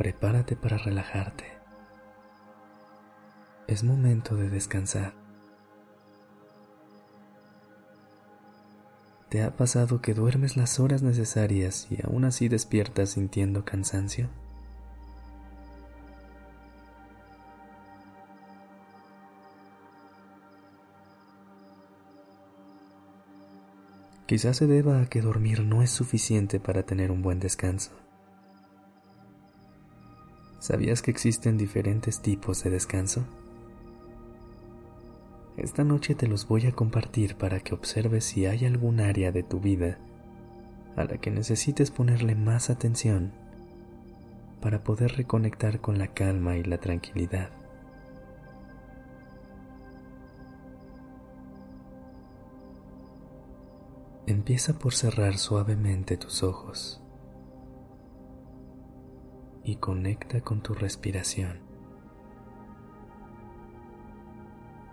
Prepárate para relajarte. Es momento de descansar. ¿Te ha pasado que duermes las horas necesarias y aún así despiertas sintiendo cansancio? Quizás se deba a que dormir no es suficiente para tener un buen descanso. ¿Sabías que existen diferentes tipos de descanso? Esta noche te los voy a compartir para que observes si hay algún área de tu vida a la que necesites ponerle más atención para poder reconectar con la calma y la tranquilidad. Empieza por cerrar suavemente tus ojos y conecta con tu respiración.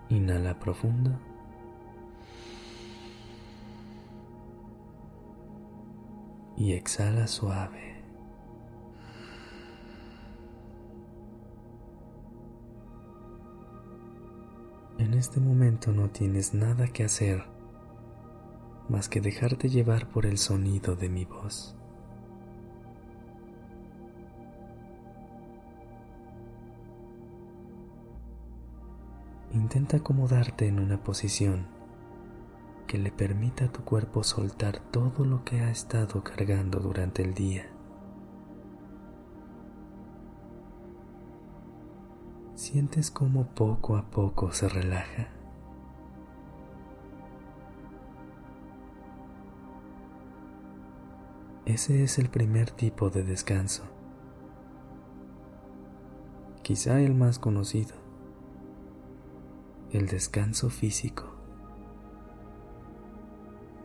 Inhala profundo. Y exhala suave. En este momento no tienes nada que hacer más que dejarte llevar por el sonido de mi voz. Intenta acomodarte en una posición que le permita a tu cuerpo soltar todo lo que ha estado cargando durante el día. Sientes cómo poco a poco se relaja. Ese es el primer tipo de descanso, quizá el más conocido, el descanso físico,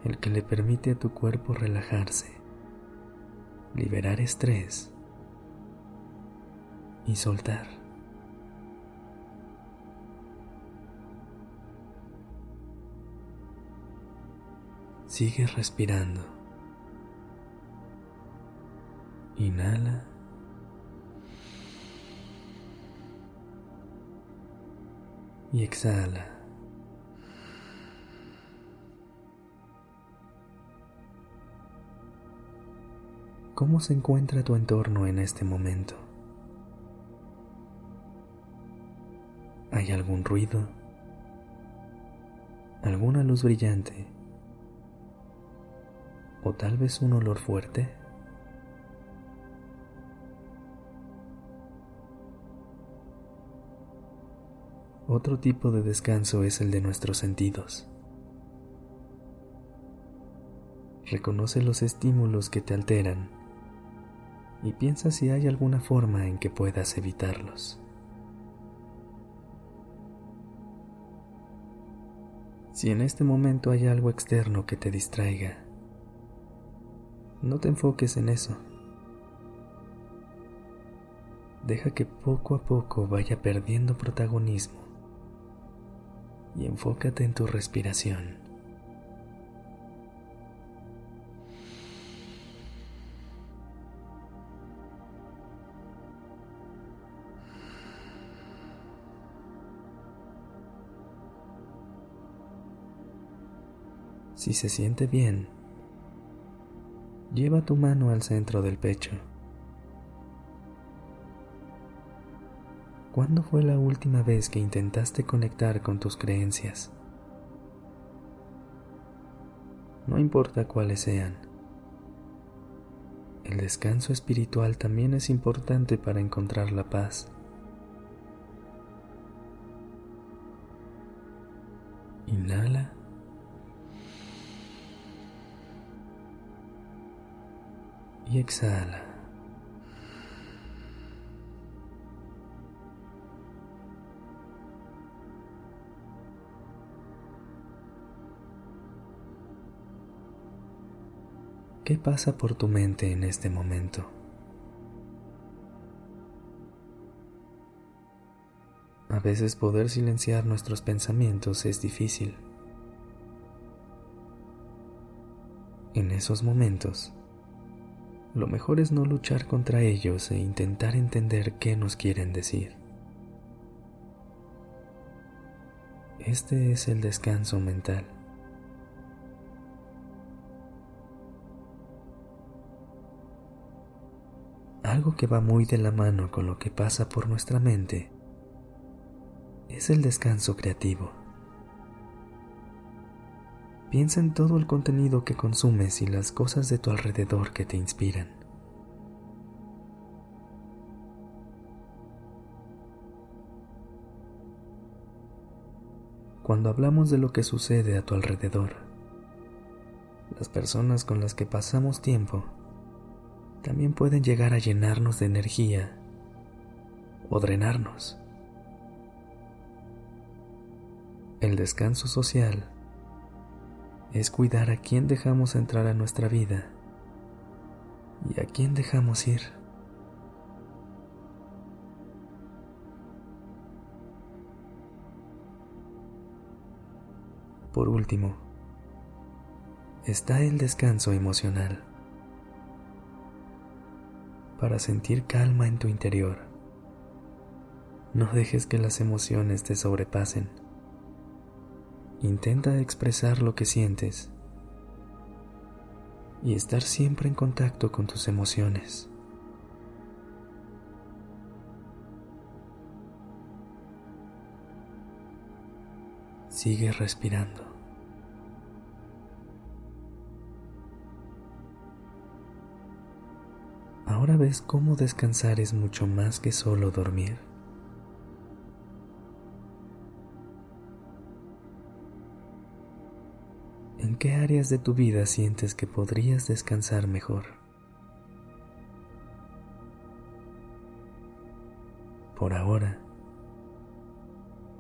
el que le permite a tu cuerpo relajarse, liberar estrés y soltar. Sigue respirando. Inhala. Y exhala. ¿Cómo se encuentra tu entorno en este momento? ¿Hay algún ruido? ¿Alguna luz brillante? ¿O tal vez un olor fuerte? Otro tipo de descanso es el de nuestros sentidos. Reconoce los estímulos que te alteran y piensa si hay alguna forma en que puedas evitarlos. Si en este momento hay algo externo que te distraiga, no te enfoques en eso. Deja que poco a poco vaya perdiendo protagonismo y enfócate en tu respiración. Si se siente bien, lleva tu mano al centro del pecho. ¿Cuándo fue la última vez que intentaste conectar con tus creencias? No importa cuáles sean. El descanso espiritual también es importante para encontrar la paz. Inhala. Y exhala. ¿Qué pasa por tu mente en este momento? A veces poder silenciar nuestros pensamientos es difícil. En esos momentos, lo mejor es no luchar contra ellos e intentar entender qué nos quieren decir. Este es el descanso mental. Algo que va muy de la mano con lo que pasa por nuestra mente es el descanso creativo. Piensa en todo el contenido que consumes y las cosas de tu alrededor que te inspiran. Cuando hablamos de lo que sucede a tu alrededor, las personas con las que pasamos tiempo también pueden llegar a llenarnos de energía o drenarnos. El descanso social es cuidar a quién dejamos entrar a nuestra vida y a quién dejamos ir. Por último, está el descanso emocional para sentir calma en tu interior. No dejes que las emociones te sobrepasen. Intenta expresar lo que sientes y estar siempre en contacto con tus emociones. Sigue respirando. Ahora ves cómo descansar es mucho más que solo dormir. ¿En qué áreas de tu vida sientes que podrías descansar mejor? Por ahora,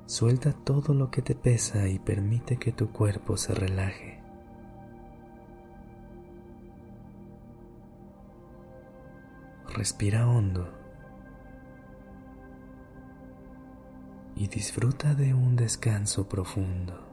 suelta todo lo que te pesa y permite que tu cuerpo se relaje. Respira hondo y disfruta de un descanso profundo.